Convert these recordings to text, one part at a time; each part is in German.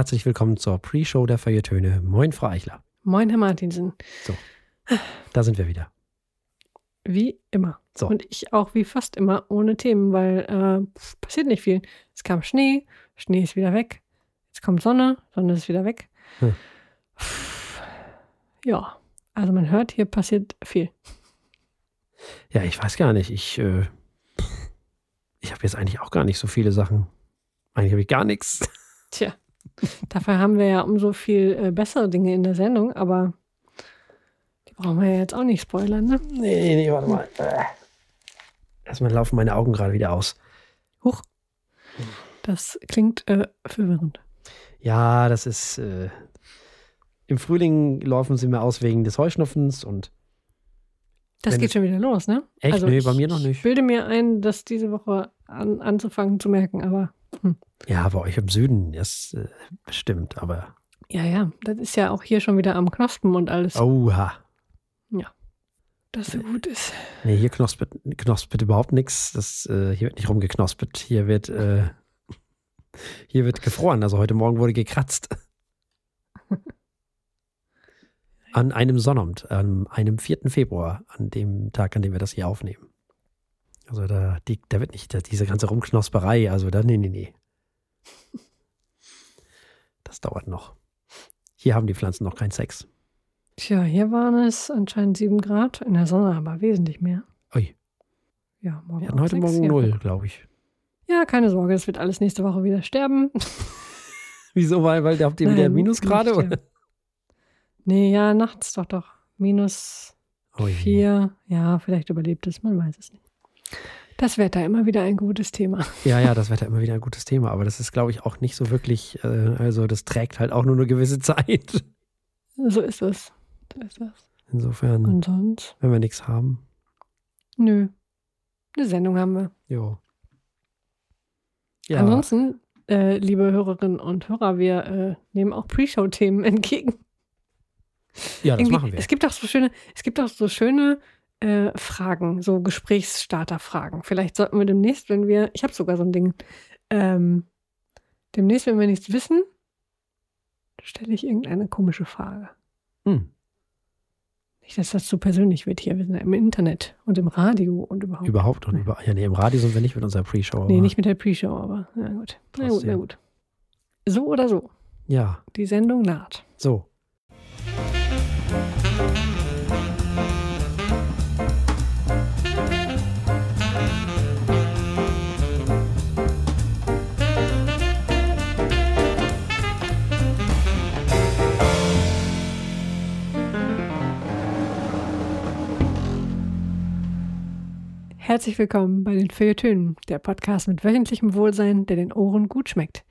herzlich willkommen zur Pre-Show der Feuilletöne. Moin, Frau Eichler. Moin, Herr Martinsen. So, da sind wir wieder. Wie immer. So. Und ich auch wie fast immer ohne Themen, weil äh, passiert nicht viel. Es kam Schnee, Schnee ist wieder weg. Jetzt kommt Sonne, Sonne ist wieder weg. Hm. Ja, also man hört, hier passiert viel. Ja, ich weiß gar nicht. Ich, äh, ich habe jetzt eigentlich auch gar nicht so viele Sachen. Eigentlich habe ich gar nichts. Tja, dafür haben wir ja umso viel äh, bessere Dinge in der Sendung, aber die brauchen wir ja jetzt auch nicht spoilern, ne? Nee, nee, nee, warte mal. Äh. Erstmal laufen meine Augen gerade wieder aus. Huch. Das klingt äh, verwirrend. Ja, das ist. Äh, Im Frühling laufen sie mir aus wegen des Heuschnupfens und. Das geht schon wieder los, ne? Echt? Nee, bei mir noch Ich nicht. bilde mir ein, das diese Woche an, anzufangen zu merken, aber Ja, bei euch im Süden, das äh, bestimmt, aber. ja, ja, das ist ja auch hier schon wieder am Knospen und alles, Oha. das so gut ist. Nee, hier knospet, knospet überhaupt nichts. Das, äh, hier wird nicht rumgeknospet. Hier wird, äh, hier wird gefroren. Also heute Morgen wurde gekratzt. An einem Sonnabend, an einem 4. Februar, an dem Tag, an dem wir das hier aufnehmen. Also da, die, da wird nicht, da, diese ganze Rumknosperei, also da, nee, nee, nee. Das dauert noch. Hier haben die Pflanzen noch keinen Sex. Tja, hier waren es anscheinend sieben Grad, in der Sonne aber wesentlich mehr. Ui, Ja, morgen wir hatten heute Morgen ja. null, glaube ich. Ja, keine Sorge, das wird alles nächste Woche wieder sterben. Wieso? Weil, weil habt ihr wieder Nein, Minusgrade? nicht Oder? Nee, ja, nachts doch doch. Minus Ui. vier. Ja, vielleicht überlebt es, man weiß es nicht. Das Wetter immer wieder ein gutes Thema. Ja, ja, das Wetter immer wieder ein gutes Thema, aber das ist, glaube ich, auch nicht so wirklich, äh, also das trägt halt auch nur eine gewisse Zeit. So ist es. So ist es. Insofern, Und sonst? wenn wir nichts haben, Nö. Eine Sendung haben wir. jo. Ja, Ansonsten, äh, liebe Hörerinnen und Hörer, wir äh, nehmen auch Pre-Show-Themen entgegen. ja, das Irgendwie- machen wir. Es gibt auch so schöne, es gibt auch so schöne äh, Fragen, so Gesprächsstarter-Fragen. Vielleicht sollten wir demnächst, wenn wir, ich habe sogar so ein Ding, ähm, demnächst, wenn wir nichts wissen, stelle ich irgendeine komische Frage. Hm, Nicht, dass das zu persönlich wird hier. Wir sind ja im Internet und im Radio und überhaupt. überhaupt und über, ja, nee, im Radio sind wir nicht mit unserer Pre-Show. nee, nicht mit der Pre-Show, aber na gut. Na gut, na gut. So oder so. Ja, Die Sendung naht. so. Herzlich willkommen bei den Feuilletönen, der Podcast mit wöchentlichem Wohlsein, der den Ohren gut schmeckt.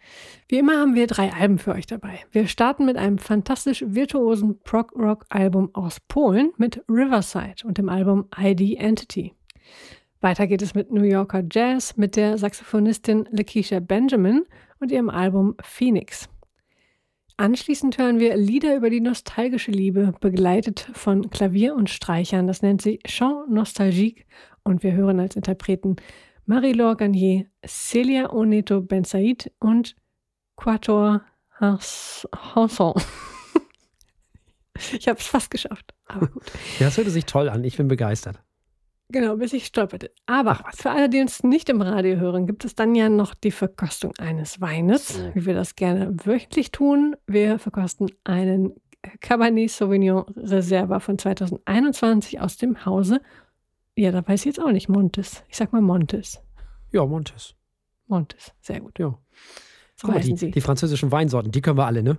Wie immer haben wir drei Alben für euch dabei. Wir starten mit einem fantastisch virtuosen Prog-Rock-Album aus Polen mit Riverside und dem Album ID Entity. Weiter geht es mit New Yorker Jazz mit der Saxophonistin Lakeisha Benjamin und ihrem Album Phoenix. Anschließend hören wir Lieder über die nostalgische Liebe, begleitet von Klavier und Streichern. Das nennt sich Chant Nostalgique und wir hören als Interpreten Marie-Laure Garnier, Celia Oneto Bensaid und Quator Hanson. Ich habe es fast geschafft, aber gut. Ja, das hörte sich toll an. Ich bin begeistert. Genau, bis ich stolperte. Aber für alle, die uns nicht im Radio hören, gibt es dann ja noch die Verkostung eines Weines, wie wir das gerne wöchentlich tun. Wir verkosten einen Cabernet Sauvignon Reserva von 2021 aus dem Hause. Ja, da weiß ich jetzt auch nicht. Montes. Ich sag mal Montes. Ja, Montes. Montes. Sehr gut. Ja. So Guck mal, die, sie. die französischen Weinsorten, die können wir alle, ne?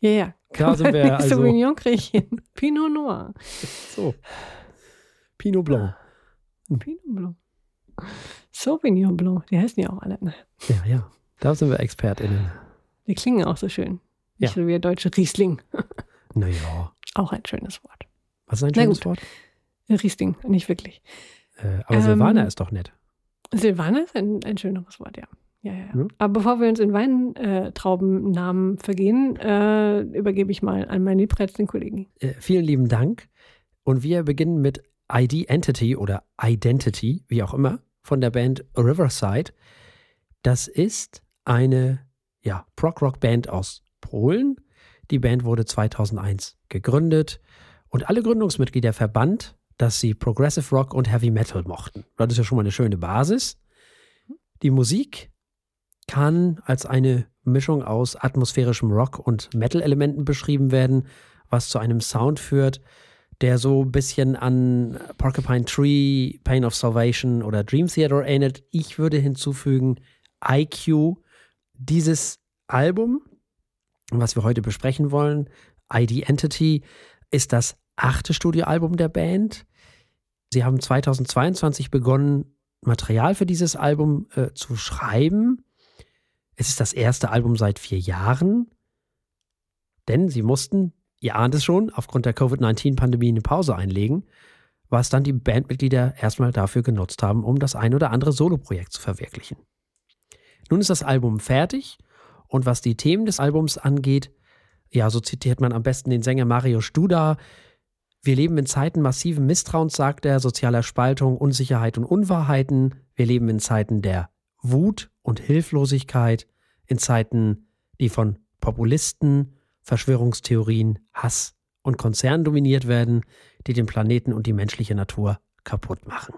ja, ja. Da sind wir also- Sauvignon hin. Pinot Noir. So. Pinot Blanc. Pinot Blanc. Sauvignon Blanc. Die heißen ja auch alle. Ne? Ja, ja. Da sind wir ExpertInnen. Die klingen auch so schön. Ja. Nicht so wie der deutsche Riesling. Naja. Auch ein schönes Wort. Was ist ein schönes. Wort? Riesling, nicht wirklich. Äh, aber Ähm, Silvaner ist doch nett. Silvaner ist ein, ein schöneres Wort, ja. Ja, ja, ja. Ja. Aber bevor wir uns in Weintraubennamen vergehen, äh, übergebe ich mal an meinen liebreizenden Kollegen. Äh, vielen lieben Dank. Und wir beginnen mit ID Entity oder Identity, wie auch immer, von der Band Riverside. Das ist eine ja, Prog-Rock-Band aus Polen. Die Band wurde 2001 gegründet und alle Gründungsmitglieder verband, dass sie Progressive Rock und Heavy Metal mochten. Das ist ja schon mal eine schöne Basis. Die Musik kann als eine Mischung aus atmosphärischem Rock und Metal-Elementen beschrieben werden, was zu einem Sound führt, der so ein bisschen an Porcupine Tree, Pain of Salvation oder Dream Theater erinnert. Ich würde hinzufügen IQ. Dieses Album, was wir heute besprechen wollen, ID Entity, ist das achte Studioalbum der Band. Sie haben 2022 begonnen, Material für dieses Album äh, zu schreiben. Es ist das erste Album seit vier Jahren, denn sie mussten, ihr ahnt es schon, aufgrund der Covid-19-Pandemie eine Pause einlegen, was dann die Bandmitglieder erstmal dafür genutzt haben, um das ein oder andere Soloprojekt zu verwirklichen. Nun ist das Album fertig und was die Themen des Albums angeht, ja, so zitiert man am besten den Sänger Mario Studa. Wir leben in Zeiten massiven Misstrauens, sagt er, sozialer Spaltung, Unsicherheit und Unwahrheiten. Wir leben in Zeiten der Wut und Hilflosigkeit, in Zeiten, die von Populisten, Verschwörungstheorien, Hass und Konzernen dominiert werden, die den Planeten und die menschliche Natur kaputt machen.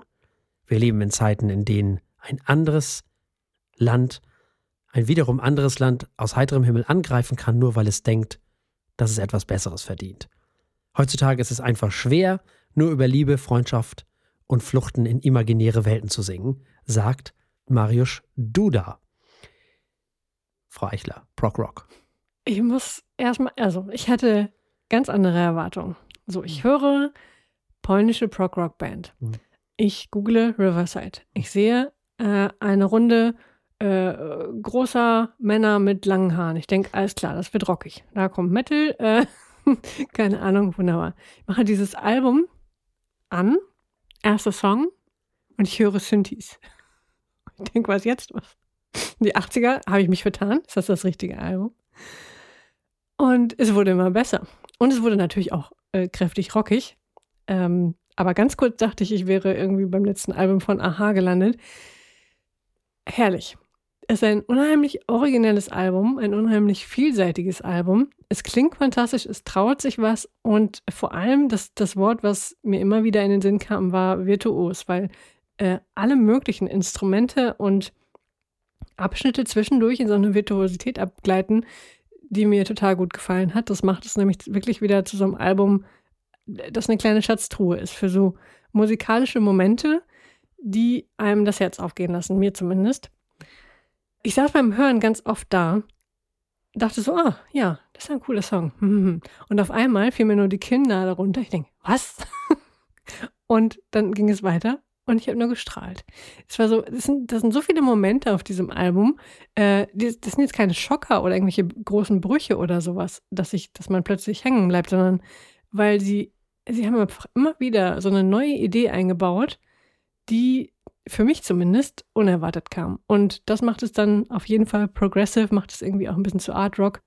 Wir leben in Zeiten, in denen ein anderes Land, ein wiederum anderes Land aus heiterem Himmel angreifen kann, nur weil es denkt, dass es etwas Besseres verdient. Heutzutage ist es einfach schwer, nur über Liebe, Freundschaft und Fluchten in imaginäre Welten zu singen, sagt Mariusz Duda. Frau Eichler, Proc Rock. Ich muss erstmal, also ich hatte ganz andere Erwartungen. So, ich höre polnische Prog Rock Band. Mhm. Ich google Riverside. Ich sehe äh, eine Runde äh, großer Männer mit langen Haaren. Ich denke, alles klar, das wird rockig. Da kommt Metal. Äh, keine Ahnung, wunderbar. Ich mache dieses Album an, erster Song, und ich höre Synthes. Ich denke, was jetzt? Was? Die 80er habe ich mich vertan. Ist das das richtige Album? Und es wurde immer besser. Und es wurde natürlich auch äh, kräftig rockig. Ähm, aber ganz kurz dachte ich, ich wäre irgendwie beim letzten Album von Aha gelandet. Herrlich. Es ist ein unheimlich originelles Album, ein unheimlich vielseitiges Album. Es klingt fantastisch, es traut sich was und vor allem das, das Wort, was mir immer wieder in den Sinn kam, war virtuos, weil äh, alle möglichen Instrumente und Abschnitte zwischendurch in so eine Virtuosität abgleiten, die mir total gut gefallen hat. Das macht es nämlich wirklich wieder zu so einem Album, das eine kleine Schatztruhe ist für so musikalische Momente, die einem das Herz aufgehen lassen, mir zumindest. Ich saß beim Hören ganz oft da, dachte so, ah, ja, das ist ein cooler Song. Und auf einmal fiel mir nur die Kinder darunter. Ich denke, was? Und dann ging es weiter und ich habe nur gestrahlt. Es war so, das sind, das sind so viele Momente auf diesem Album. Äh, das sind jetzt keine Schocker oder irgendwelche großen Brüche oder sowas, dass ich, dass man plötzlich hängen bleibt, sondern weil sie, sie haben einfach immer wieder so eine neue Idee eingebaut, die für mich zumindest unerwartet kam. Und das macht es dann auf jeden Fall progressive, macht es irgendwie auch ein bisschen zu Art Rock.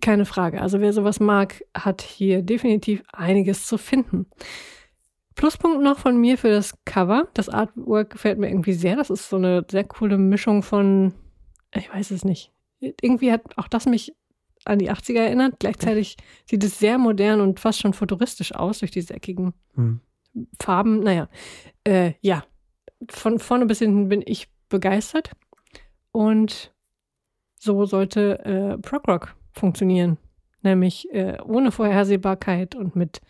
Keine Frage. Also wer sowas mag, hat hier definitiv einiges zu finden. Pluspunkt noch von mir für das Cover. Das Artwork gefällt mir irgendwie sehr. Das ist so eine sehr coole Mischung von, ich weiß es nicht. Irgendwie hat auch das mich an die 80er erinnert. Gleichzeitig sieht es sehr modern und fast schon futuristisch aus durch diese eckigen hm. Farben. Naja, äh, ja, von vorne bis hinten bin ich begeistert. Und so sollte äh, Prog Rock funktionieren. Nämlich äh, ohne Vorhersehbarkeit und mit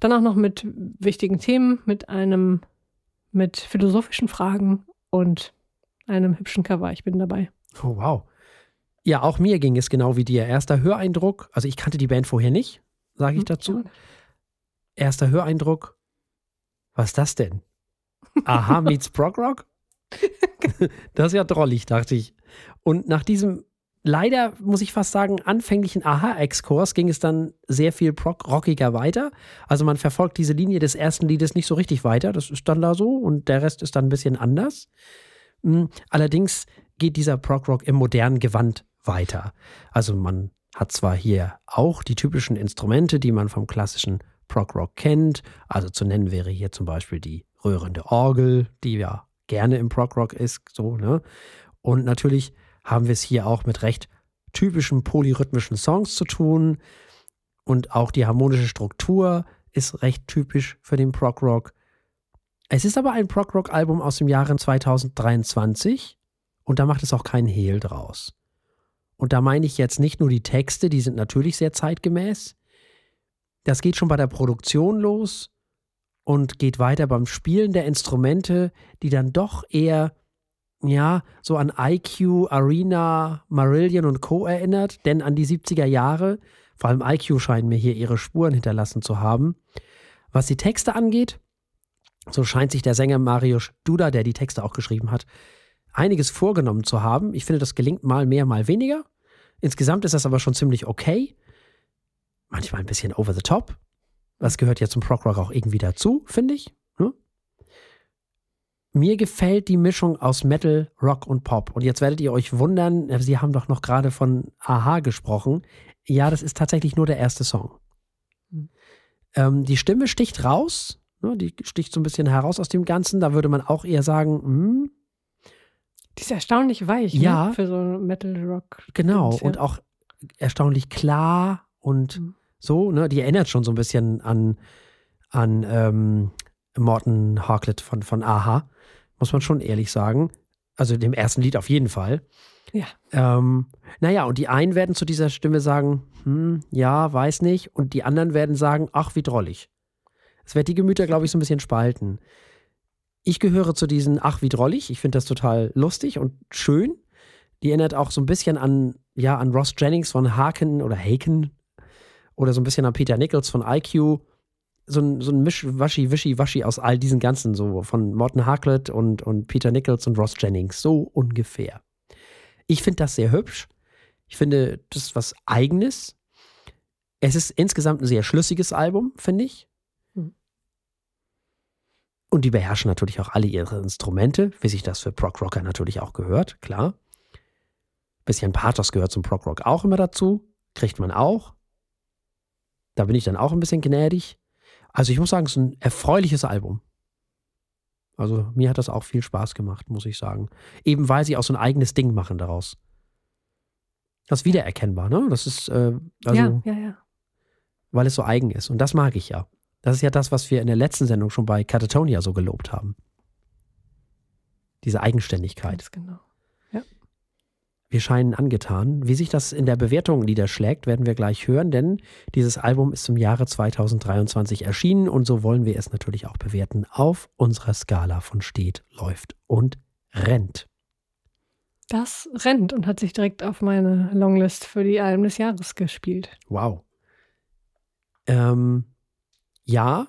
dann auch noch mit wichtigen Themen, mit einem, mit philosophischen Fragen und einem hübschen Cover. Ich bin dabei. Oh, wow. Ja, auch mir ging es genau wie dir. Erster Höreindruck, also ich kannte die Band vorher nicht, sage ich hm, dazu. Erster Höreindruck, was ist das denn? Aha meets Prog Rock? das ist ja drollig, dachte ich. Und nach diesem leider, muss ich fast sagen, anfänglichen Aha-Exkurs ging es dann sehr viel rockiger weiter. Also man verfolgt diese Linie des ersten Liedes nicht so richtig weiter. Das ist dann da so und der Rest ist dann ein bisschen anders. Hm, allerdings geht dieser Prog-Rock im modernen Gewand weiter. Also man hat zwar hier auch die typischen Instrumente, die man vom klassischen Prog-Rock kennt. Also zu nennen wäre hier zum Beispiel die rührende Orgel, die ja gerne im Prog-Rock ist, so, ne? Und natürlich haben wir es hier auch mit recht typischen polyrhythmischen Songs zu tun und auch die harmonische Struktur ist recht typisch für den Prog Rock. Es ist aber ein Prog Rock Album aus dem Jahre 2023 und da macht es auch keinen Hehl draus. Und da meine ich jetzt nicht nur die Texte, die sind natürlich sehr zeitgemäß. Das geht schon bei der Produktion los und geht weiter beim Spielen der Instrumente, die dann doch eher, ja, so an IQ, Arena, Marillion und Co. erinnert, denn an die 70er Jahre, vor allem IQ scheinen mir hier ihre Spuren hinterlassen zu haben. Was die Texte angeht, so scheint sich der Sänger Mariusz Duda, der die Texte auch geschrieben hat, einiges vorgenommen zu haben. Ich finde, das gelingt mal mehr, mal weniger. Insgesamt ist das aber schon ziemlich okay. Manchmal ein bisschen over the top. Das gehört ja zum Prog Rock auch irgendwie dazu, finde ich. Ne? Mir gefällt die Mischung aus Metal, Rock und Pop. Und jetzt werdet ihr euch wundern, Sie haben doch noch gerade von Aha gesprochen. Ja, das ist tatsächlich nur der erste Song. Mhm. Ähm, die Stimme sticht raus, ne? die sticht so ein bisschen heraus aus dem Ganzen. Da würde man auch eher sagen, hm, die ist erstaunlich weich, ja, ne? für so Metal Rock. Genau, und auch erstaunlich klar und mhm. So, ne? Die erinnert schon so ein bisschen an, an ähm, Morton Harklett von, von Aha, muss man schon ehrlich sagen. Also dem ersten Lied auf jeden Fall. Ja. Ähm, naja, und die einen werden zu dieser Stimme sagen, hm, ja, weiß nicht. Und die anderen werden sagen, ach, wie drollig. Es wird die Gemüter, glaube ich, so ein bisschen spalten. Ich gehöre zu diesen, ach, wie drollig. Ich finde das total lustig und schön. Die erinnert auch so ein bisschen an, ja, an Ross Jennings von Haken oder Haken oder so ein bisschen an Peter Nichols von IQ. So ein, so ein Misch, Waschi, Wischi, Waschi aus all diesen ganzen, so von Morton Harklett und, und Peter Nichols und Ross Jennings. So ungefähr. Ich finde das sehr hübsch. Ich finde, das ist was Eigenes. Es ist insgesamt ein sehr schlüssiges Album, finde ich. Und die beherrschen natürlich auch alle ihre Instrumente, wie sich das für Prog Rocker natürlich auch gehört, klar. Bisschen Pathos gehört zum Prog Rock auch immer dazu, kriegt man auch. Da bin ich dann auch ein bisschen gnädig. Also ich muss sagen, es ist ein erfreuliches Album. Also mir hat das auch viel Spaß gemacht, muss ich sagen. Eben weil sie auch so ein eigenes Ding machen daraus. Das ist wiedererkennbar, ne? Das ist, äh, also, ja, ja, ja. weil es so eigen ist. Und das mag ich ja. Das ist ja das, was wir in der letzten Sendung schon bei Catatonia so gelobt haben. Diese Eigenständigkeit. Ganz genau. Wir scheinen angetan. Wie sich das in der Bewertung niederschlägt, werden wir gleich hören, denn dieses Album ist im Jahre 2023 erschienen und so wollen wir es natürlich auch bewerten auf unserer Skala von steht, läuft und rennt. Das rennt und hat sich direkt auf meine Longlist für die Alben des Jahres gespielt. Wow. Ähm, ja,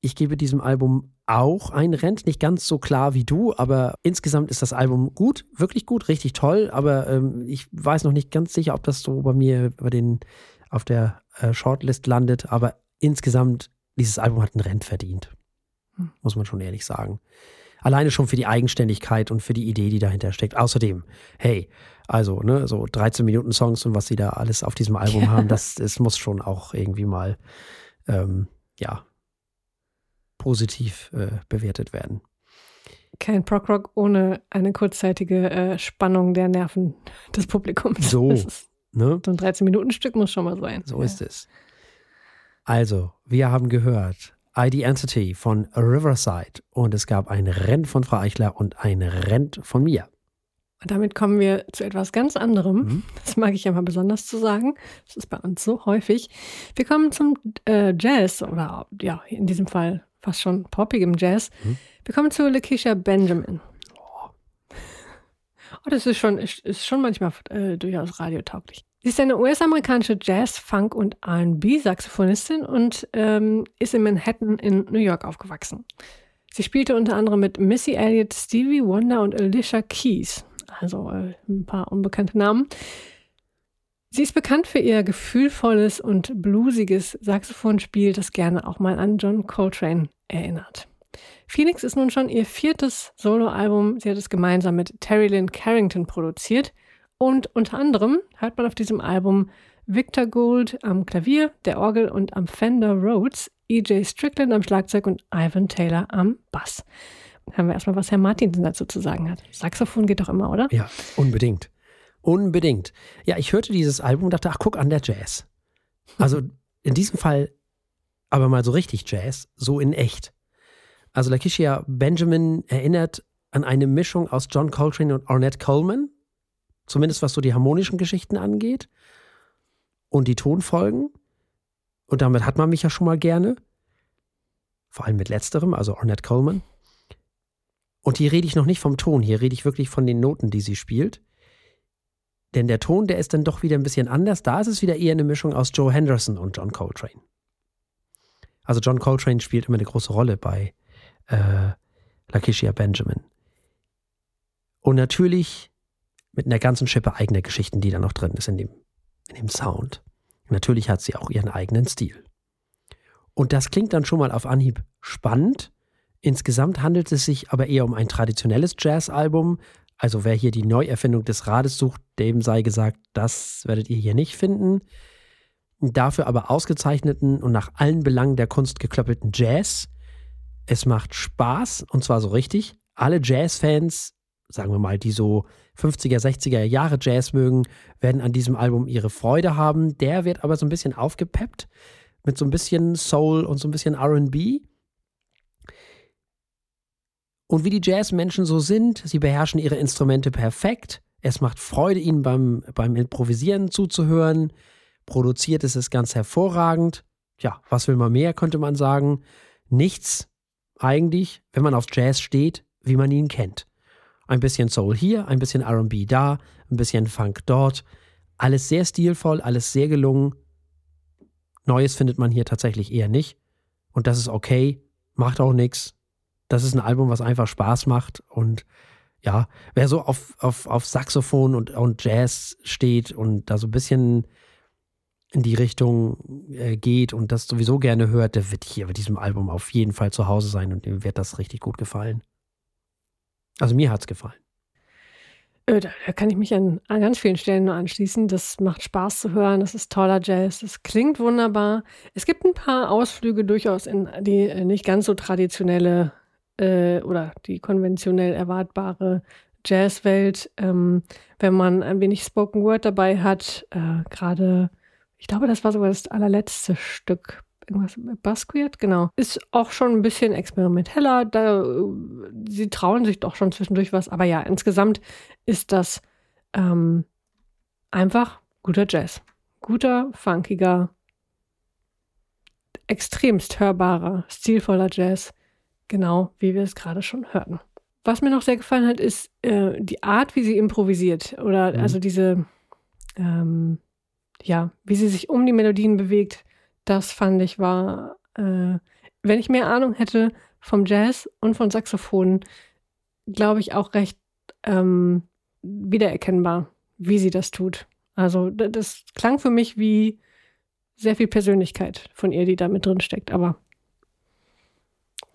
ich gebe diesem Album auch ein Rent, nicht ganz so klar wie du, aber insgesamt ist das Album gut, wirklich gut, richtig toll, aber ähm, ich weiß noch nicht ganz sicher, ob das so bei mir bei den, auf der äh, Shortlist landet, aber insgesamt, dieses Album hat ein Rent verdient. Hm. Muss man schon ehrlich sagen. Alleine schon für die Eigenständigkeit und für die Idee, die dahinter steckt. Außerdem, hey, also, ne, so 13 Minuten Songs und was sie da alles auf diesem Album ja. haben, das, das muss schon auch irgendwie mal ähm, ja, positiv äh, bewertet werden. Kein Prog-Rock ohne eine kurzzeitige äh, Spannung der Nerven des Publikums. So, ne? So ein 13-Minuten-Stück muss schon mal sein. So ja. ist es. Also, wir haben gehört ID Entity von Riverside und es gab ein Rennen von Frau Eichler und ein Rennen von mir. Und damit kommen wir zu etwas ganz anderem. Mhm. Das mag ich ja mal besonders zu sagen. Das ist bei uns so häufig. Wir kommen zum äh, Jazz oder ja, in diesem Fall fast schon poppigem Jazz. Mhm. Wir kommen zu Lakeisha Benjamin. Oh. das ist schon, ist, ist schon manchmal äh, durchaus radiotauglich. Sie ist eine US-amerikanische Jazz-, Funk- und RB-Saxophonistin und ähm, ist in Manhattan in New York aufgewachsen. Sie spielte unter anderem mit Missy Elliott, Stevie Wonder und Alicia Keys also äh, ein paar unbekannte Namen. Sie ist bekannt für ihr gefühlvolles und bluesiges Saxophonspiel, das gerne auch mal an John Coltrane erinnert. Phoenix ist nun schon ihr viertes Soloalbum. Sie hat es gemeinsam mit Terry Lynn Carrington produziert. Und unter anderem hört man auf diesem Album Victor Gould am Klavier, der Orgel und am Fender Rhodes, E.J. Strickland am Schlagzeug und Ivan Taylor am Bass. Hören wir erstmal, was Herr Martinsen dazu zu sagen hat. Saxophon geht doch immer, oder? Ja, unbedingt. Unbedingt. Ja, ich hörte dieses Album und dachte, ach, guck an der Jazz. Also in diesem Fall aber mal so richtig Jazz, so in echt. Also Lakeisha Benjamin erinnert an eine Mischung aus John Coltrane und Ornette Coleman, zumindest was so die harmonischen Geschichten angeht und die Tonfolgen. Und damit hat man mich ja schon mal gerne. Vor allem mit letzterem, also Ornette Coleman. Und hier rede ich noch nicht vom Ton, hier rede ich wirklich von den Noten, die sie spielt. Denn der Ton, der ist dann doch wieder ein bisschen anders. Da ist es wieder eher eine Mischung aus Joe Henderson und John Coltrane. Also John Coltrane spielt immer eine große Rolle bei äh, Lakeisha Benjamin. Und natürlich mit einer ganzen Schippe eigener Geschichten, die da noch drin ist in dem, in dem Sound. Natürlich hat sie auch ihren eigenen Stil. Und das klingt dann schon mal auf Anhieb spannend. Insgesamt handelt es sich aber eher um ein traditionelles Jazzalbum. Also wer hier die Neuerfindung des Rades sucht, dem sei gesagt, das werdet ihr hier nicht finden. Dafür aber ausgezeichneten und nach allen Belangen der Kunst geklöppelten Jazz. Es macht Spaß und zwar so richtig. Alle Jazzfans, sagen wir mal, die so 50er, 60er Jahre Jazz mögen, werden an diesem Album ihre Freude haben. Der wird aber so ein bisschen aufgepeppt mit so ein bisschen Soul und so ein bisschen RB. Und wie die Jazzmenschen so sind, sie beherrschen ihre Instrumente perfekt. Es macht Freude, ihnen beim, beim Improvisieren zuzuhören. Produziert ist es ganz hervorragend. Ja, was will man mehr, könnte man sagen. Nichts eigentlich, wenn man auf Jazz steht, wie man ihn kennt. Ein bisschen Soul hier, ein bisschen RB da, ein bisschen Funk dort. Alles sehr stilvoll, alles sehr gelungen. Neues findet man hier tatsächlich eher nicht. Und das ist okay, macht auch nichts. Das ist ein Album, was einfach Spaß macht. Und ja, wer so auf, auf, auf Saxophon und, und Jazz steht und da so ein bisschen in die Richtung äh, geht und das sowieso gerne hört, der wird hier bei diesem Album auf jeden Fall zu Hause sein und dem wird das richtig gut gefallen. Also mir hat es gefallen. Äh, da, kann ich mich an, an ganz vielen Stellen nur anschließen. Das macht Spaß zu hören. Das ist toller Jazz. Das klingt wunderbar. Es gibt ein paar Ausflüge durchaus in die äh, nicht ganz so traditionelle äh, oder die konventionell erwartbare Jazzwelt. Ähm, wenn man ein wenig Spoken Word dabei hat, äh, gerade, ich glaube, das war sogar das allerletzte Stück irgendwas Basquiat, genau. Ist auch schon ein bisschen experimenteller. Da, sie trauen sich doch schon zwischendurch was. Aber ja, insgesamt ist das ähm, einfach guter Jazz. Guter, funkiger, extremst hörbarer, stilvoller Jazz. Genau wie wir es gerade schon hörten. Was mir noch sehr gefallen hat, ist äh, die Art, wie sie improvisiert. Oder mhm. also diese, ähm, ja, wie sie sich um die Melodien bewegt das fand ich war, äh, wenn ich mehr Ahnung hätte vom Jazz und von Saxophonen, glaube ich auch recht ähm, wiedererkennbar, wie sie das tut. Also das klang für mich wie sehr viel Persönlichkeit von ihr, die da mit drin steckt, aber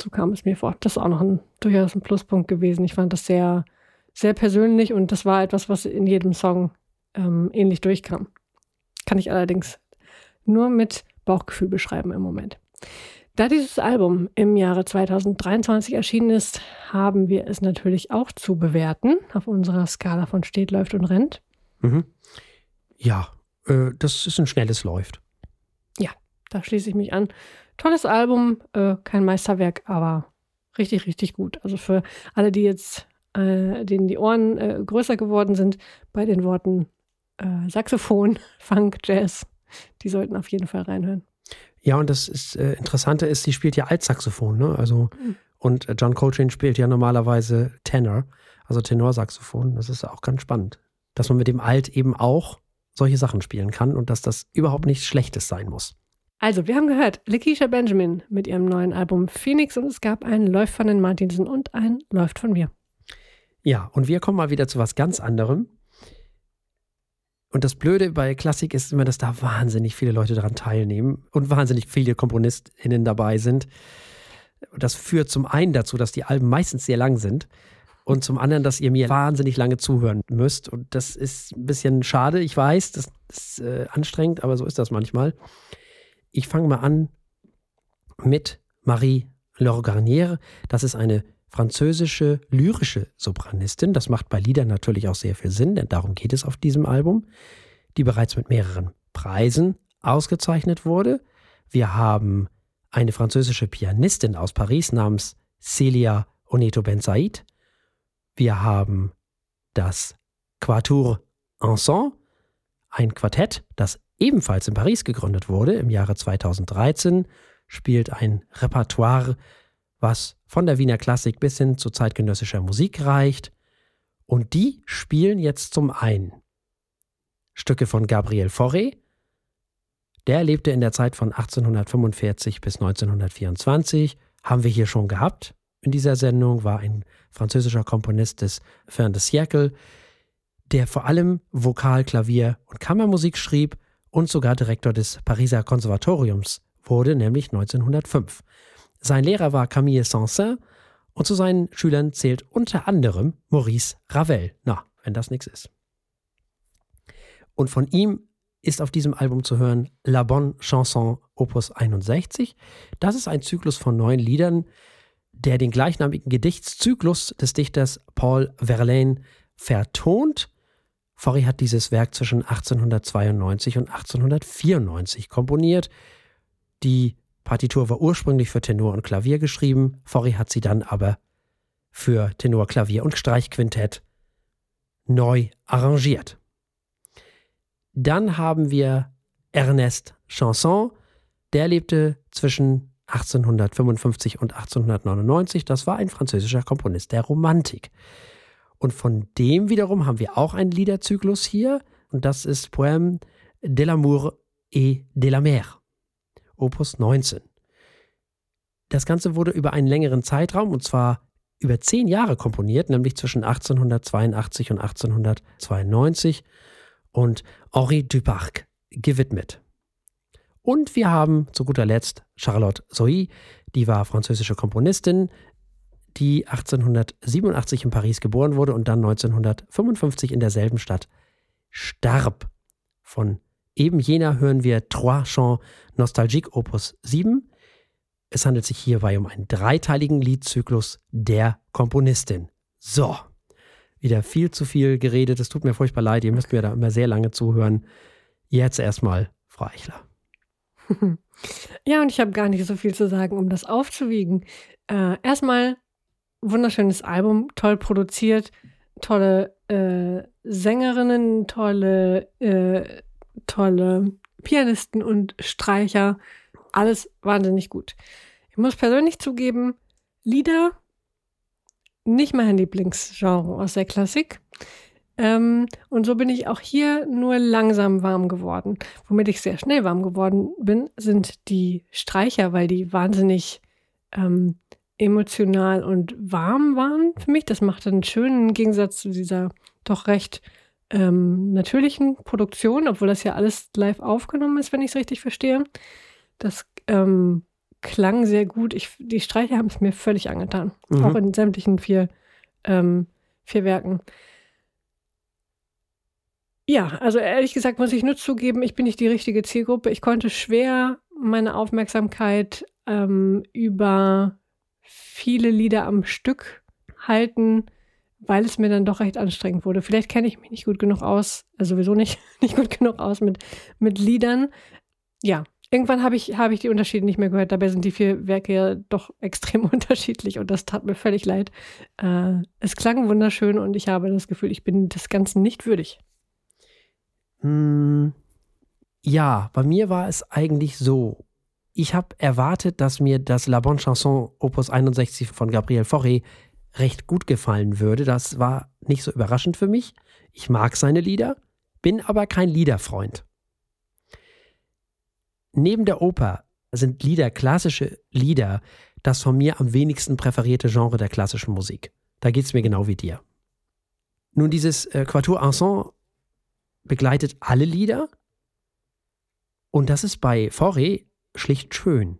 so kam es mir vor. Das ist auch noch ein, durchaus ein Pluspunkt gewesen. Ich fand das sehr, sehr persönlich und das war etwas, was in jedem Song ähm, ähnlich durchkam. Kann ich allerdings nur mit Bauchgefühl beschreiben im Moment. Da dieses Album im Jahre 2023 erschienen ist, haben wir es natürlich auch zu bewerten auf unserer Skala von steht, läuft und rennt. Mhm. Ja, äh, das ist ein schnelles Läuft. Ja, da schließe ich mich an. Tolles Album, äh, kein Meisterwerk, aber richtig, richtig gut. Also für alle, die jetzt, äh, denen die Ohren äh, größer geworden sind bei den Worten äh, Saxophon, Funk, Jazz, die sollten auf jeden Fall reinhören. Ja, und das ist, äh, Interessante ist, sie spielt ja Altsaxophon, ne? Also, mhm. und John Coltrane spielt ja normalerweise Tenor, also Tenorsaxophon. Das ist auch ganz spannend, dass man mit dem Alt eben auch solche Sachen spielen kann und dass das überhaupt nichts Schlechtes sein muss. Also, wir haben gehört, Lakeisha Benjamin mit ihrem neuen Album Phoenix und es gab ein Läuft von den Martinsen und ein Läuft von mir. Ja, und wir kommen mal wieder zu was ganz anderem. Und das Blöde bei Klassik ist immer, dass da wahnsinnig viele Leute daran teilnehmen und wahnsinnig viele KomponistInnen dabei sind. Das führt zum einen dazu, dass die Alben meistens sehr lang sind und zum anderen, dass ihr mir wahnsinnig lange zuhören müsst. Und das ist ein bisschen schade, ich weiß, das ist äh, anstrengend, aber so ist das manchmal. Ich fange mal an mit Marie Laure Garnier. Das ist eine französische lyrische Sopranistin. Das macht bei Liedern natürlich auch sehr viel Sinn, denn darum geht es auf diesem Album, die bereits mit mehreren Preisen ausgezeichnet wurde. Wir haben eine französische Pianistin aus Paris namens Celia Oneto Ben Said. Wir haben das Quatuor Ensemble, ein Quartett, das ebenfalls in Paris gegründet wurde im Jahre 2013, spielt ein Repertoire, was von der Wiener Klassik bis hin zu zeitgenössischer Musik reicht. Und die spielen jetzt zum einen Stücke von Gabriel Fauré. Der lebte in der Zeit von 1845 bis 1924. Haben wir hier schon gehabt in dieser Sendung, war ein französischer Komponist des Fin de Siècle, der vor allem Vokal, Klavier und Kammermusik schrieb und sogar Direktor des Pariser Konservatoriums wurde, nämlich 1905. Sein Lehrer war Camille Sansin und zu seinen Schülern zählt unter anderem Maurice Ravel. Na, wenn das nichts ist. Und von ihm ist auf diesem Album zu hören La Bonne Chanson Opus 61. Das ist ein Zyklus von neun Liedern, der den gleichnamigen Gedichtszyklus des Dichters Paul Verlaine vertont. Forry hat dieses Werk zwischen 1892 und 1894 komponiert. Die Partitur war ursprünglich für Tenor und Klavier geschrieben. Forry hat sie dann aber für Tenor, Klavier und Streichquintett neu arrangiert. Dann haben wir Ernest Chanson. Der lebte zwischen 1855 und 1899. Das war ein französischer Komponist der Romantik. Und von dem wiederum haben wir auch einen Liederzyklus hier. Und das ist Poème de l'amour et de la mer, Opus 19. Das Ganze wurde über einen längeren Zeitraum, und zwar über zehn Jahre komponiert, nämlich zwischen 1882 und 1892 und Henri Duparc gewidmet. Und wir haben zu guter Letzt Charlotte Zoy, die war französische Komponistin, die 1887 in Paris geboren wurde und dann 1955 in derselben Stadt starb. Von eben jener hören wir Trois Chants Nostalgique Opus 7. Es handelt sich hierbei um einen dreiteiligen Liedzyklus der Komponistin. So, wieder viel zu viel geredet. Es tut mir furchtbar leid. Ihr müsst mir da immer sehr lange zuhören. Jetzt erstmal, Frau Eichler. Ja, und ich habe gar nicht so viel zu sagen, um das aufzuwiegen. Äh, erstmal wunderschönes Album, toll produziert, tolle äh, Sängerinnen, tolle, äh, tolle Pianisten und Streicher. Alles wahnsinnig gut. Ich muss persönlich zugeben, Lieder nicht mein Lieblingsgenre aus der Klassik. Ähm, und so bin ich auch hier nur langsam warm geworden. Womit ich sehr schnell warm geworden bin, sind die Streicher, weil die wahnsinnig ähm, emotional und warm waren für mich. Das macht einen schönen Gegensatz zu dieser doch recht ähm, natürlichen Produktion, obwohl das ja alles live aufgenommen ist, wenn ich es richtig verstehe. Das ähm, klang sehr gut. Ich, die Streicher haben es mir völlig angetan. Mhm. Auch in sämtlichen vier, ähm, vier Werken. Ja, also ehrlich gesagt muss ich nur zugeben, ich bin nicht die richtige Zielgruppe. Ich konnte schwer meine Aufmerksamkeit ähm, über viele Lieder am Stück halten, weil es mir dann doch recht anstrengend wurde. Vielleicht kenne ich mich nicht gut genug aus, also sowieso nicht, nicht gut genug aus mit, mit Liedern. Ja, Irgendwann habe ich, hab ich die Unterschiede nicht mehr gehört. Dabei sind die vier Werke ja doch extrem unterschiedlich und das tat mir völlig leid. Äh, es klang wunderschön und ich habe das Gefühl, ich bin des Ganzen nicht würdig. Hm, ja, bei mir war es eigentlich so. Ich habe erwartet, dass mir das La Bonne Chanson Opus 61 von Gabriel Fauré recht gut gefallen würde. Das war nicht so überraschend für mich. Ich mag seine Lieder, bin aber kein Liederfreund. Neben der Oper sind Lieder, klassische Lieder, das von mir am wenigsten präferierte Genre der klassischen Musik. Da geht es mir genau wie dir. Nun, dieses äh, Quatuor Ensemble begleitet alle Lieder und das ist bei Fauré schlicht schön.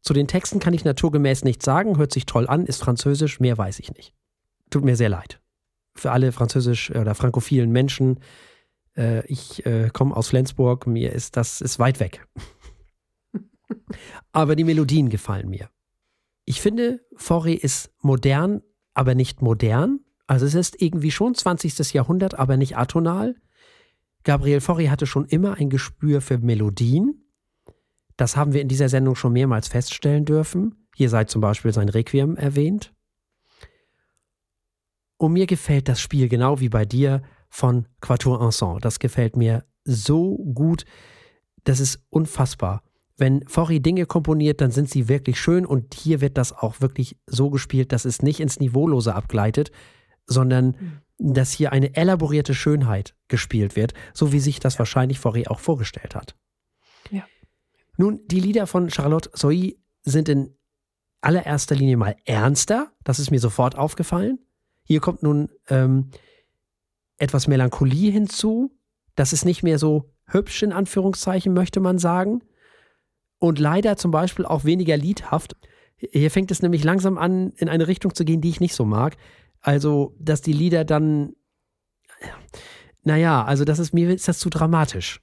Zu den Texten kann ich naturgemäß nichts sagen, hört sich toll an, ist französisch, mehr weiß ich nicht. Tut mir sehr leid. Für alle französisch oder frankophilen Menschen, äh, ich äh, komme aus Flensburg, mir ist das ist weit weg. Aber die Melodien gefallen mir. Ich finde, Fauré ist modern, aber nicht modern. Also es ist irgendwie schon 20. Jahrhundert, aber nicht atonal. Gabriel Fauré hatte schon immer ein Gespür für Melodien. Das haben wir in dieser Sendung schon mehrmals feststellen dürfen. Hier sei zum Beispiel sein Requiem erwähnt. Und mir gefällt das Spiel genau wie bei dir von Quatuor Ensemble. Das gefällt mir so gut. Das ist unfassbar. Wenn Fori Dinge komponiert, dann sind sie wirklich schön und hier wird das auch wirklich so gespielt, dass es nicht ins Niveaulose abgleitet, sondern mhm. dass hier eine elaborierte Schönheit gespielt wird, so wie sich das wahrscheinlich Fori auch vorgestellt hat. Nun, die Lieder von Charlotte Soy sind in allererster Linie mal ernster. Das ist mir sofort aufgefallen. Hier kommt nun ähm, etwas Melancholie hinzu. Das ist nicht mehr so hübsch, in Anführungszeichen, möchte man sagen. Und leider zum Beispiel auch weniger liedhaft. Hier fängt es nämlich langsam an, in eine Richtung zu gehen, die ich nicht so mag. Also, dass die Lieder dann, naja, also das ist mir ist das zu dramatisch.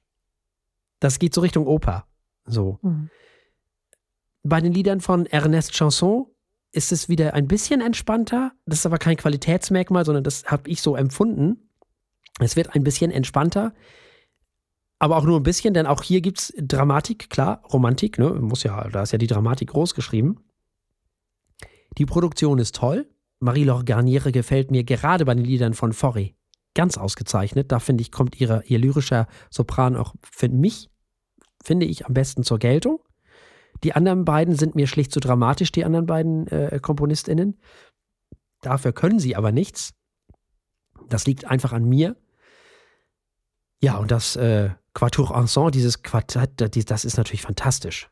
Das geht so Richtung Oper. So. Mhm. Bei den Liedern von Ernest Chanson ist es wieder ein bisschen entspannter. Das ist aber kein Qualitätsmerkmal, sondern das habe ich so empfunden. Es wird ein bisschen entspannter, aber auch nur ein bisschen, denn auch hier gibt es Dramatik, klar, Romantik, ne? Muss ja, da ist ja die Dramatik groß geschrieben. Die Produktion ist toll. Marie-Laure Garniere gefällt mir gerade bei den Liedern von Forry ganz ausgezeichnet. Da finde ich, kommt ihre, ihr lyrischer Sopran auch für mich, finde ich, am besten zur Geltung. Die anderen beiden sind mir schlicht zu dramatisch, die anderen beiden äh, KomponistInnen. Dafür können sie aber nichts. Das liegt einfach an mir. Ja, und das äh, Quatuor Ensemble, dieses Quartett, das ist natürlich fantastisch.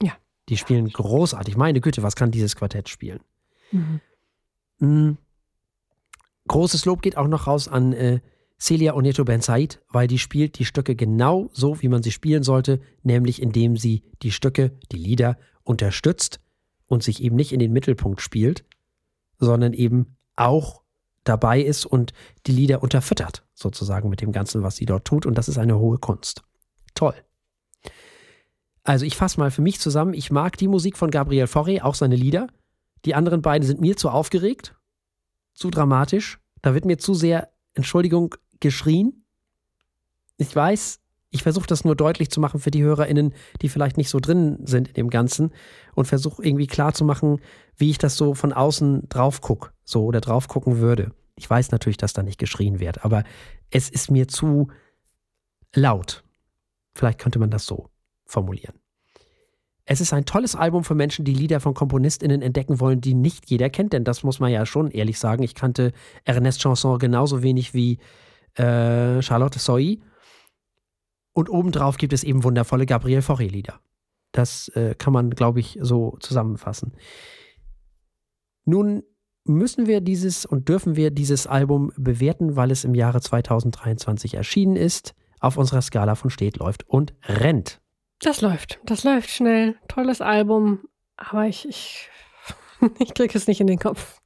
Ja. Die spielen großartig. Meine Güte, was kann dieses Quartett spielen? Mhm. Mhm. Großes Lob geht auch noch raus an äh, Celia Oneto Ben Said, weil die spielt die Stücke genau so, wie man sie spielen sollte, nämlich indem sie die Stücke, die Lieder unterstützt und sich eben nicht in den Mittelpunkt spielt, sondern eben auch dabei ist und die Lieder unterfüttert, sozusagen mit dem Ganzen, was sie dort tut. Und das ist eine hohe Kunst. Toll. Also ich fasse mal für mich zusammen, ich mag die Musik von Gabriel Fauré, auch seine Lieder. Die anderen beiden sind mir zu aufgeregt, zu dramatisch. Da wird mir zu sehr, Entschuldigung, geschrien. Ich weiß, ich versuche das nur deutlich zu machen für die HörerInnen, die vielleicht nicht so drin sind in dem Ganzen und versuche irgendwie klar zu machen, wie ich das so von außen drauf gucke, so oder drauf gucken würde. Ich weiß natürlich, dass da nicht geschrien wird, aber es ist mir zu laut. Vielleicht könnte man das so formulieren. Es ist ein tolles Album für Menschen, die Lieder von KomponistInnen entdecken wollen, die nicht jeder kennt, denn das muss man ja schon ehrlich sagen. Ich kannte Ernest Chanson genauso wenig wie äh, Charlotte Soy. Und obendrauf gibt es eben wundervolle Gabriel Fauré-Lieder. Das äh, kann man, glaube ich, so zusammenfassen. Nun müssen wir dieses und dürfen wir dieses Album bewerten, weil es im Jahre 2023 erschienen ist, auf unserer Skala von steht, läuft und rennt. Das läuft. Das läuft schnell. Tolles Album. Aber ich, ich, ich kriege es nicht in den Kopf.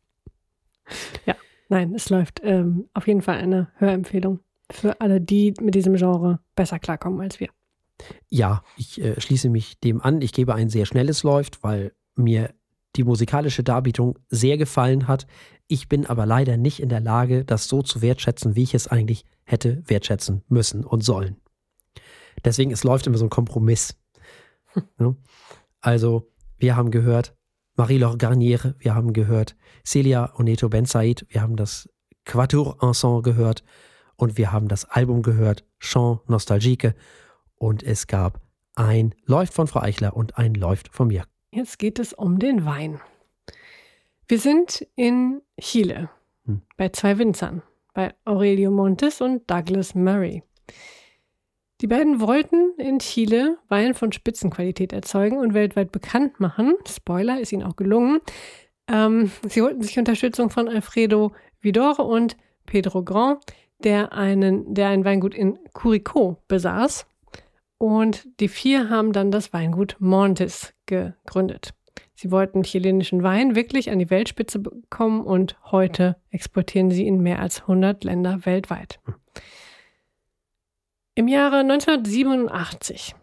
Ja. Nein, es läuft ähm, auf jeden Fall eine Hörempfehlung für alle, die mit diesem Genre besser klarkommen als wir. Ja, ich äh, schließe mich dem an. Ich gebe ein sehr schnelles Läuft, weil mir die musikalische Darbietung sehr gefallen hat. Ich bin aber leider nicht in der Lage, das so zu wertschätzen, wie ich es eigentlich hätte wertschätzen müssen und sollen. Deswegen, es läuft immer so ein Kompromiss. Hm. Also, wir haben gehört, Marie-Laure Garnier, wir haben gehört Celia Oneto Ben Said, wir haben das Quatuor Ensemble gehört und wir haben das Album gehört, Chant Nostalgique und es gab ein Läuft von Frau Eichler und ein Läuft von mir. Jetzt geht es um den Wein. Wir sind in Chile hm. bei zwei Winzern, bei Aurelio Montes und Douglas Murray. Die beiden wollten in Chile Wein von Spitzenqualität erzeugen und weltweit bekannt machen. Spoiler, ist ihnen auch gelungen. Ähm, sie holten sich Unterstützung von Alfredo Vidore und Pedro Grand, der, einen, der ein Weingut in Curicó besaß. Und die vier haben dann das Weingut Montes gegründet. Sie wollten chilenischen Wein wirklich an die Weltspitze bekommen und heute exportieren sie in mehr als 100 Länder weltweit. Im Jahre 1987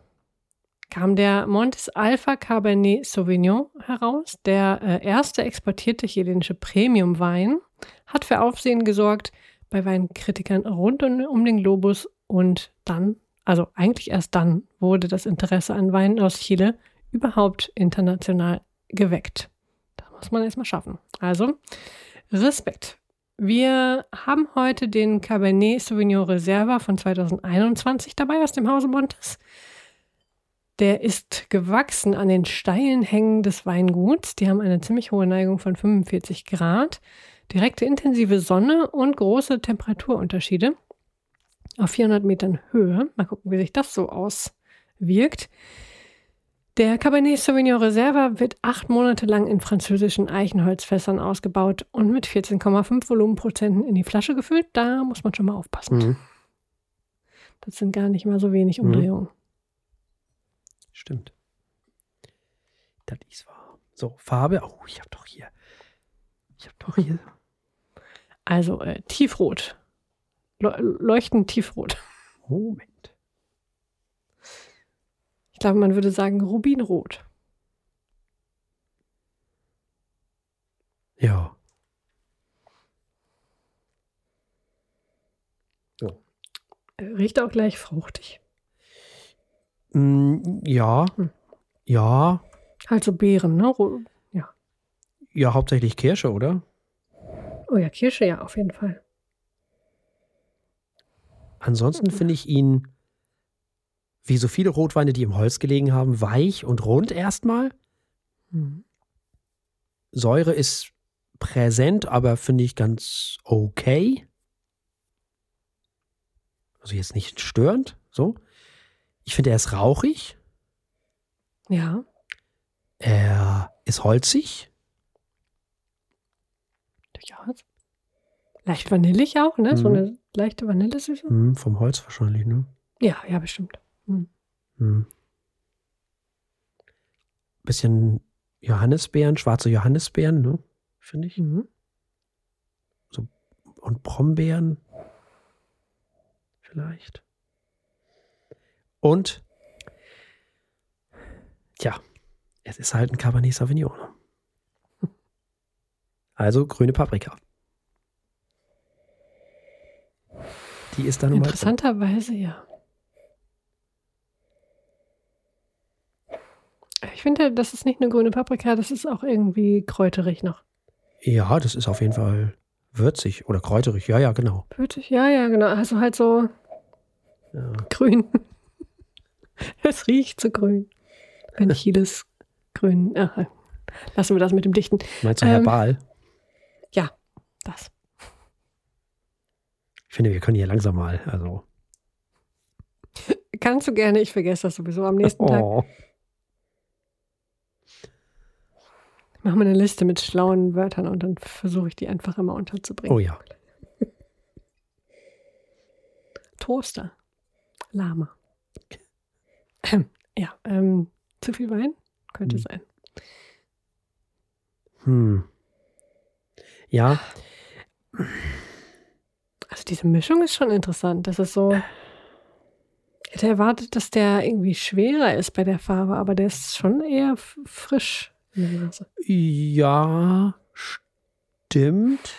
kam der Montes Alpha Cabernet Sauvignon heraus, der äh, erste exportierte chilenische Premium-Wein, hat für Aufsehen gesorgt bei Weinkritikern rund um den Globus und dann, also eigentlich erst dann, wurde das Interesse an Weinen aus Chile überhaupt international geweckt. Das muss man erstmal schaffen. Also, Respekt. Wir haben heute den Cabernet Sauvignon Reserva von 2021 dabei aus dem Hause Montes. Der ist gewachsen an den steilen Hängen des Weinguts. Die haben eine ziemlich hohe Neigung von 45 Grad, direkte intensive Sonne und große Temperaturunterschiede auf 400 Metern Höhe. Mal gucken, wie sich das so auswirkt. Der Cabernet Sauvignon Reserva wird acht Monate lang in französischen Eichenholzfässern ausgebaut und mit 14,5 Volumenprozenten in die Flasche gefüllt. Da muss man schon mal aufpassen. Mhm. Das sind gar nicht mal so wenig mhm. Umdrehungen. Mhm. Stimmt. Das ist wahr. So, Farbe. Oh, ich habe doch hier. Ich habe doch hier. Also äh, tiefrot. Le leuchtend tiefrot. Moment. Ich glaube, man würde sagen rubinrot. Ja. So. Riecht auch gleich fruchtig. Mm, ja. Hm. Ja. Also Beeren, ne? Ja. Ja, hauptsächlich Kirsche, oder? Oh ja, Kirsche, ja, auf jeden Fall. Ansonsten finde ich ihn, wie so viele Rotweine, die im Holz gelegen haben, weich und rund erstmal. Hm. Säure ist präsent, aber finde ich ganz okay. Also jetzt nicht störend, so. Ich finde, er ist rauchig. Ja. Er ist holzig. Durchaus. Leicht vanillig auch, ne? Mhm. So eine leichte Vanillesüße. Mhm, vom Holz wahrscheinlich, ne? Ja, ja, bestimmt. Mhm. Mhm. Bisschen Johannisbeeren, schwarze Johannisbeeren, ne? Finde ich. Mhm. So, und Brombeeren. Vielleicht. Und ja, es ist halt ein Cabernet Sauvignon. Also grüne Paprika. Die ist dann Interessanterweise, ja. Ich finde, das ist nicht eine grüne Paprika, das ist auch irgendwie kräuterig noch. Ja, das ist auf jeden Fall würzig oder kräuterig. Ja, ja, genau. Würzig, ja, ja, genau. Also halt so ja. grün. Es riecht so grün. Wenn ich jedes grün. Ach, lassen wir das mit dem Dichten. Meinst du herbal? Ähm, ja, das. Ich finde, wir können hier langsam mal, also. Kannst du gerne, ich vergesse das sowieso am nächsten oh. Tag. Ich mache mir eine Liste mit schlauen Wörtern und dann versuche ich die einfach immer unterzubringen. Oh ja. Toaster. Lama. Ja, ähm, zu viel Wein? Könnte hm. sein. Hm. Ja. Also diese Mischung ist schon interessant. Das ist so. Ich hätte erwartet, dass der irgendwie schwerer ist bei der Farbe, aber der ist schon eher frisch Ja, stimmt.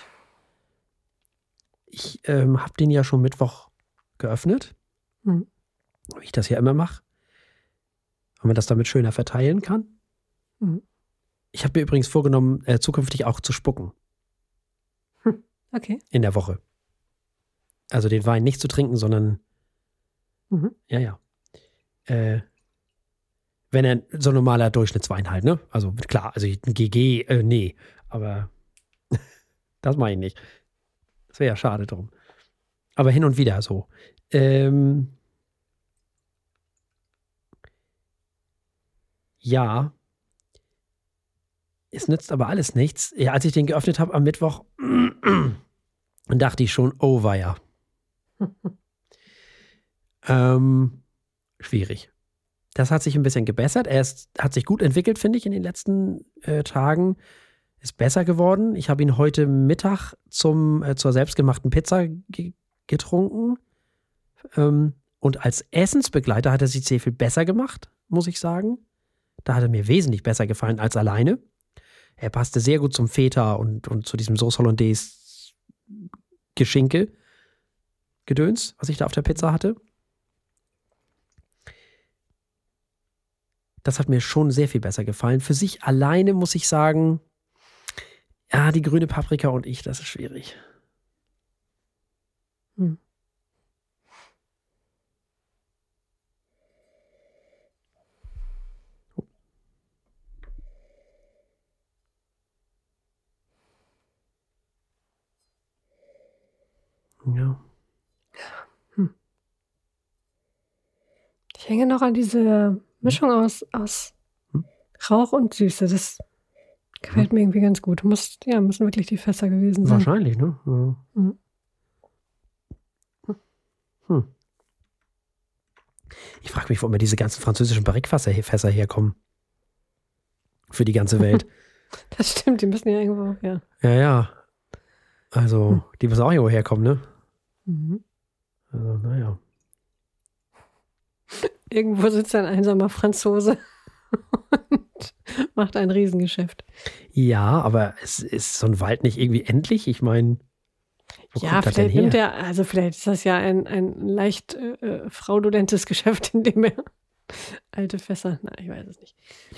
Ich ähm, habe den ja schon Mittwoch geöffnet. Hm. Wie ich das ja immer mache. Und man das damit schöner verteilen kann. Mhm. Ich habe mir übrigens vorgenommen, äh, zukünftig auch zu spucken. Hm. Okay. In der Woche. Also den Wein nicht zu trinken, sondern. Mhm. Ja, ja. Äh, wenn er so ein normaler Durchschnittswein halt, ne? Also klar, also ein GG, äh, nee. Aber das mache ich nicht. Das wäre ja schade drum. Aber hin und wieder so. Ähm, ja, es nützt aber alles nichts. Ja, als ich den geöffnet habe am Mittwoch, dachte ich schon, oh weia. ähm, schwierig. Das hat sich ein bisschen gebessert. Er ist, hat sich gut entwickelt, finde ich, in den letzten äh, Tagen. Ist besser geworden. Ich habe ihn heute Mittag zum, äh, zur selbstgemachten Pizza ge getrunken. Ähm, Und als Essensbegleiter hat er sie sehr viel besser gemacht, muss ich sagen. Da hat er mir wesentlich besser gefallen als alleine. Er passte sehr gut zum Feta und, und zu diesem Sauce Hollandaise Geschinke Gedöns, was ich da auf der Pizza hatte. Das hat mir schon sehr viel besser gefallen. Für sich alleine muss ich sagen, ja, die grüne Paprika und ich, das ist schwierig. Hm. Ja. Hm. Ich hänge noch an diese Mischung aus, aus hm? Rauch und Süße. Das gefällt hm. mir irgendwie ganz gut. Muss, ja, müssen wirklich die Fässer gewesen sein. Wahrscheinlich, ne? Ja. Hm. Hm. Ich frage mich, wo immer diese ganzen französischen Barrikfässer Fässer herkommen. Für die ganze Welt. Das stimmt, die müssen ja irgendwo, ja. Ja, ja. Also, hm. die müssen auch irgendwo herkommen, ne? Mhm. Also, naja. Irgendwo sitzt ein einsamer Franzose und macht ein Riesengeschäft. Ja, aber es ist so ein Wald nicht irgendwie endlich? Ich meine. Ja, vielleicht nimmt er, also vielleicht ist das ja ein, ein leicht äh, äh, fraudulentes Geschäft, in dem er alte Fässer, na, ich weiß es nicht.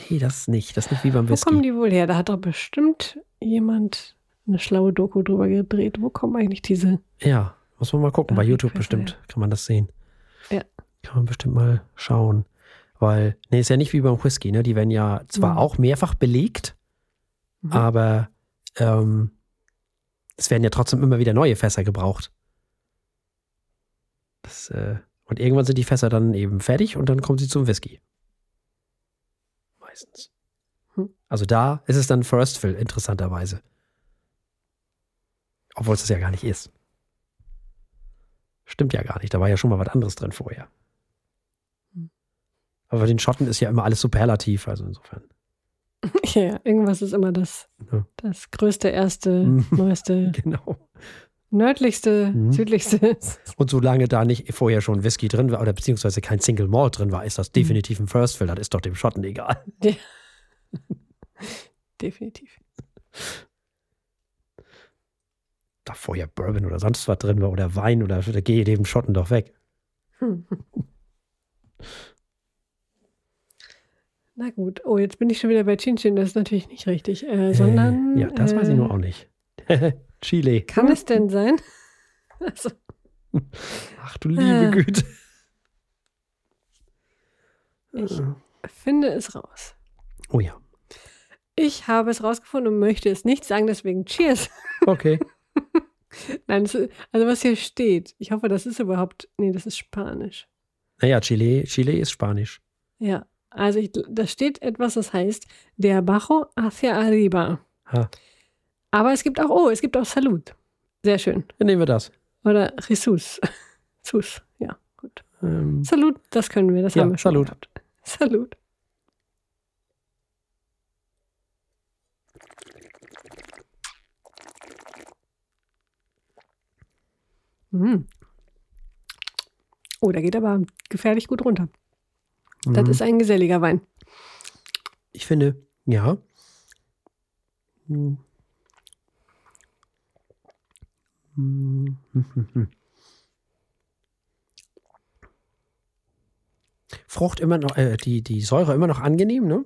Nee, das nicht. Das ist nicht wie beim Whisky. Wo kommen die wohl her? Da hat doch bestimmt jemand eine schlaue Doku drüber gedreht. Wo kommen eigentlich diese? Ja, muss man mal gucken. Bei YouTube bestimmt kann man das sehen. Ja. Kann man bestimmt mal schauen. Weil, nee, ist ja nicht wie beim Whisky, ne? Die werden ja zwar mhm. auch mehrfach belegt, mhm. aber ähm, es werden ja trotzdem immer wieder neue Fässer gebraucht. Das, äh, und irgendwann sind die Fässer dann eben fertig und dann kommen sie zum Whisky. Meistens. Hm. Also da ist es dann First Fill, interessanterweise. Obwohl es das ja gar nicht ist. Stimmt ja gar nicht. Da war ja schon mal was anderes drin vorher. Hm. Aber bei den Schotten ist ja immer alles superlativ, also insofern. Ja, irgendwas ist immer das, ja. das größte, erste, mhm. neueste. genau. Nördlichste, mhm. südlichste. Und solange da nicht vorher schon Whisky drin war oder beziehungsweise kein Single Malt drin war, ist das mhm. definitiv ein First Fill. Das ist doch dem Schotten egal. Ja. definitiv da vorher Bourbon oder sonst was drin war oder Wein oder da gehe dem Schotten doch weg. Na gut. Oh, jetzt bin ich schon wieder bei Chin Chin. Das ist natürlich nicht richtig. Äh, sondern. Äh, ja, das äh, weiß ich nur äh, auch nicht. Chile. Kann es denn sein? Also, Ach du liebe äh, Güte. Ich finde es raus. Oh ja. Ich habe es rausgefunden und möchte es nicht sagen, deswegen Cheers. Okay. Nein, ist, also was hier steht, ich hoffe, das ist überhaupt, nee, das ist Spanisch. Naja, Chile, Chile ist Spanisch. Ja, also ich, da steht etwas, das heißt, der Bajo hacia arriba. Ha. Aber es gibt auch, oh, es gibt auch Salud. Sehr schön. Dann nehmen wir das. Oder Jesus. Sus, ja, gut. Ähm, Salud, das können wir, das ja, haben wir schon Salud. Gehabt. Salud. Mhm. Oh, da geht aber gefährlich gut runter. Mhm. Das ist ein geselliger Wein. Ich finde, ja. Mhm. Frucht immer noch, äh, die, die Säure immer noch angenehm, ne?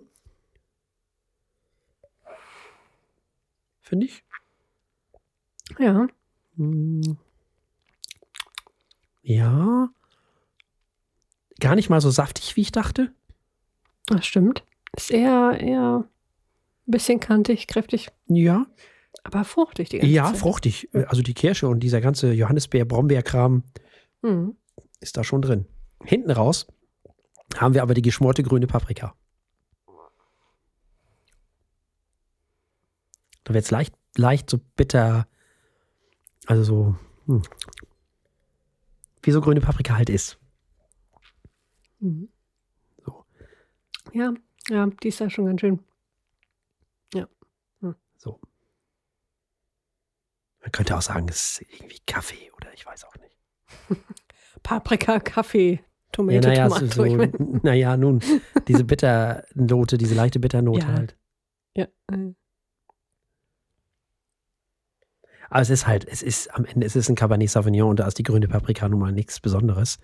Finde ich. Ja. Mhm. Ja. Gar nicht mal so saftig, wie ich dachte. Das stimmt. Ist eher, eher ein bisschen kantig, kräftig. Ja. Aber fruchtig die ganze Ja, Zeit. fruchtig. Also die Kirsche und dieser ganze Johannisbeer-Brombeer-Kram mhm. ist da schon drin. Hinten raus haben wir aber die geschmorte grüne Paprika. Da wird es leicht, leicht so bitter, also so, hm, wie so grüne Paprika halt ist. Mhm. So. Ja, ja, die ist ja schon ganz schön. Ja. Hm. So. Man könnte auch sagen, es ist irgendwie Kaffee oder ich weiß auch nicht. Paprika, Kaffee. Tomato, ja, naja, Tomato. so, ich mein, naja, nun, diese Bitternote, diese leichte Bitternote Ja. halt. ja, äh, Aber es ist halt, es ist am Ende, es ist ein Cabernet Sauvignon und da ist die grüne Paprika nun mal nichts Besonderes.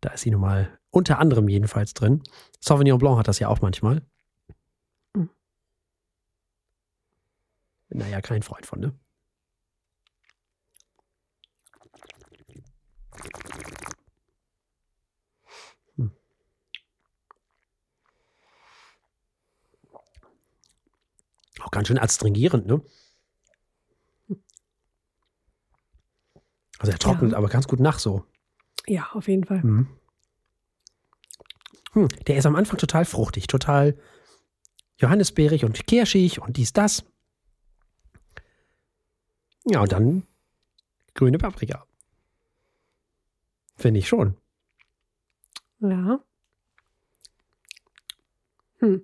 Da ist sie nun mal unter anderem jedenfalls drin. Sauvignon Blanc hat das ja auch manchmal. Mhm. Bin da ja kein Freund von, ne? Hm. Auch ganz schön adstringierend, ne? Also er trocknet Ja. aber ganz gut nach so. Ja, auf jeden Fall. Mhm. Hm, der ist am Anfang total fruchtig, total johannisbeerig und kirschig und dies, das. Ja, und dann grüne Paprika. Finde ich schon. Ja. Hm.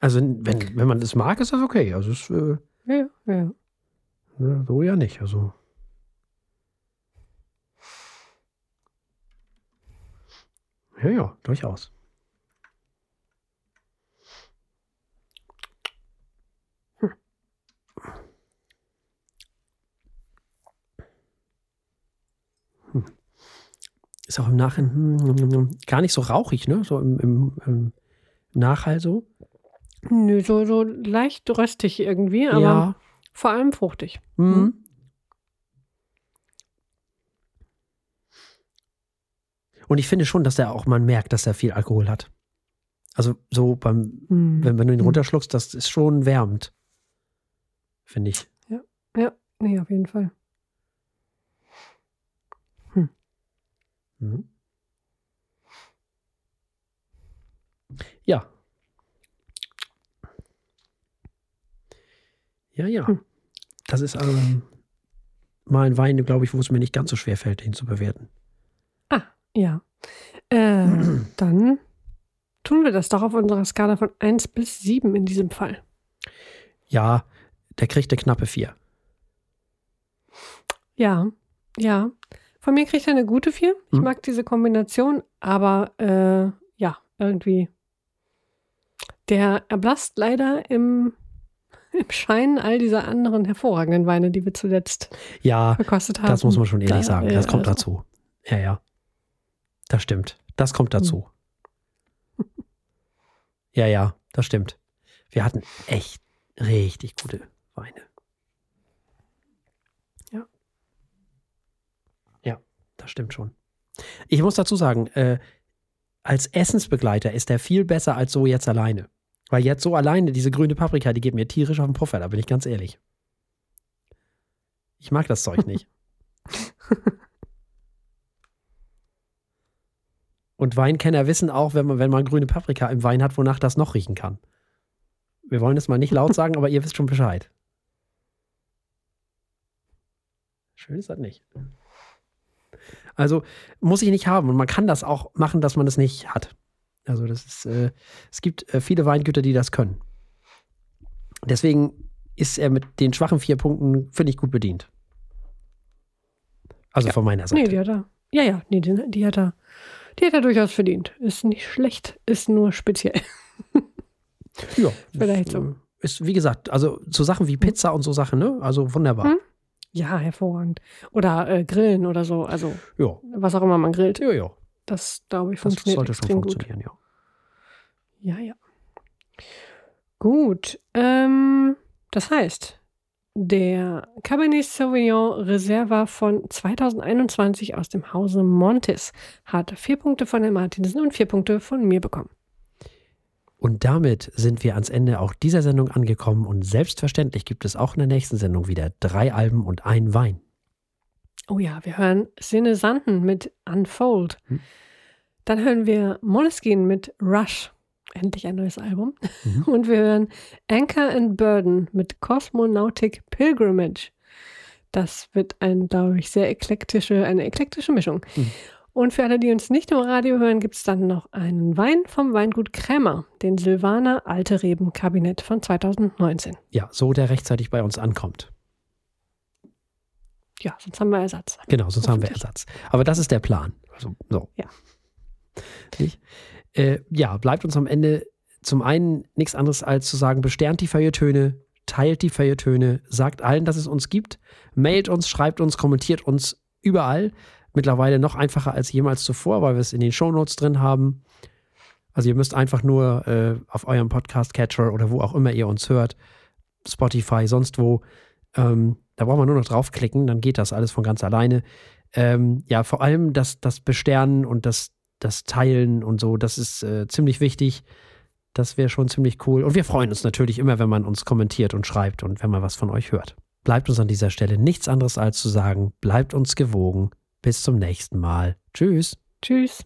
Also, wenn, wenn man das mag, ist das okay. Also, es, äh, Ja, ja. ja, so ja nicht. Also. Ja, ja, durchaus. Hm. Ist auch im Nachhinein hm, gar nicht so rauchig, ne? So im, im, im Nachhall so. Nö, so, so leicht röstig irgendwie, aber ja. vor allem fruchtig. Mhm. Und ich finde schon, dass der auch, man merkt, dass er viel Alkohol hat. Also so beim, Hm. wenn, wenn du ihn Mhm. runterschluckst, das ist schon wärmend. Finde ich. Nee, auf jeden Fall. Mhm. Ja. Ja, ja. Hm. Das ist ähm, mal ein Wein, glaube ich, wo es mir nicht ganz so schwer fällt, ihn zu bewerten. Ja. Äh, dann tun wir das doch auf unserer Skala von 1 bis 7 in diesem Fall. Ja, der kriegt eine knappe 4. Ja, ja. Von mir kriegt er eine gute 4. Ich Hm. mag diese Kombination, aber äh, ja, irgendwie. Der erblasst leider im, im Schein all dieser anderen hervorragenden Weine, die wir zuletzt Ja, gekostet haben. das muss man schon ehrlich Da, sagen. Das äh, kommt also- dazu. Ja, ja. Das stimmt. Das kommt dazu. Ja, ja, das stimmt. Wir hatten echt richtig gute Weine. Ja. Ja, das stimmt schon. Ich muss dazu sagen, äh, als Essensbegleiter ist der viel besser als so jetzt alleine. Weil jetzt so alleine, diese grüne Paprika, die geht mir tierisch auf den Puffer, da bin ich ganz ehrlich. Ich mag das Zeug nicht. Und Weinkenner wissen auch, wenn man, wenn man grüne Paprika im Wein hat, wonach das noch riechen kann. Wir wollen es mal nicht laut sagen, aber ihr wisst schon Bescheid. Schön ist das nicht. Also muss ich nicht haben und man kann das auch machen, dass man es nicht hat. Also das ist, äh, es gibt äh, viele Weingüter, die das können. Deswegen ist er mit den schwachen vier Punkten, finde ich, gut bedient. Also Ja. von meiner Seite. Nee, die hat er. Ja, ja, nee, die, die hat er. Die hat er durchaus verdient. Ist nicht schlecht, ist nur speziell. Ja, Vielleicht ist, so. äh, Ist, wie gesagt, also so Sachen wie Pizza und so Sachen, ne? Also wunderbar. Hm? Ja, hervorragend. Oder äh, grillen oder so. Also, Ja, was auch immer man grillt. ja, ja. Das, glaube ich, Das funktioniert sollte schon extrem gut. funktionieren, ja. Ja, ja. Gut. Ähm, das heißt, der Cabernet Sauvignon Reserva von 2021 aus dem Hause Montes hat vier Punkte von Herrn Martinsen und vier Punkte von mir bekommen. Und damit sind wir ans Ende auch dieser Sendung angekommen und selbstverständlich gibt es auch in der nächsten Sendung wieder drei Alben und ein Wein. Oh ja, wir hören Sinne Sanden mit Unfold. Hm. Dann hören wir Måneskin mit Rush. Endlich ein neues Album. Mhm. Und wir hören Anchor and Burden mit Cosmonautic Pilgrimage. Das wird ein, glaube ich, sehr eklektische, eine eklektische Mischung. Mhm. Und für alle, die uns nicht im Radio hören, gibt es dann noch einen Wein vom Weingut Krämer, den Silvaner Alte Reben Kabinett von 2019. Ja, so der rechtzeitig bei uns ankommt. Ja, sonst haben wir Ersatz. Genau, sonst haben wir. Ersatz. Aber das ist der Plan. Also, so. Ja. Äh, ja, bleibt uns am Ende zum einen nichts anderes als zu sagen, besternt die Feiertöne, teilt die Feiertöne, sagt allen, dass es uns gibt, mailt uns, schreibt uns, kommentiert uns überall. Mittlerweile noch einfacher als jemals zuvor, weil wir es in den Shownotes drin haben. Also ihr müsst einfach nur äh, auf eurem Podcast-Catcher oder wo auch immer ihr uns hört, Spotify, sonst wo, ähm, da braucht man nur noch draufklicken, dann geht das alles von ganz alleine. Ähm, ja, vor allem das, das Besternen und das, das Teilen und so, das ist äh, ziemlich wichtig. Das wäre schon ziemlich cool. Und wir freuen uns natürlich immer, wenn man uns kommentiert und schreibt und wenn man was von euch hört. Bleibt uns an dieser Stelle nichts anderes als zu sagen, bleibt uns gewogen. Bis zum nächsten Mal. Tschüss. Tschüss.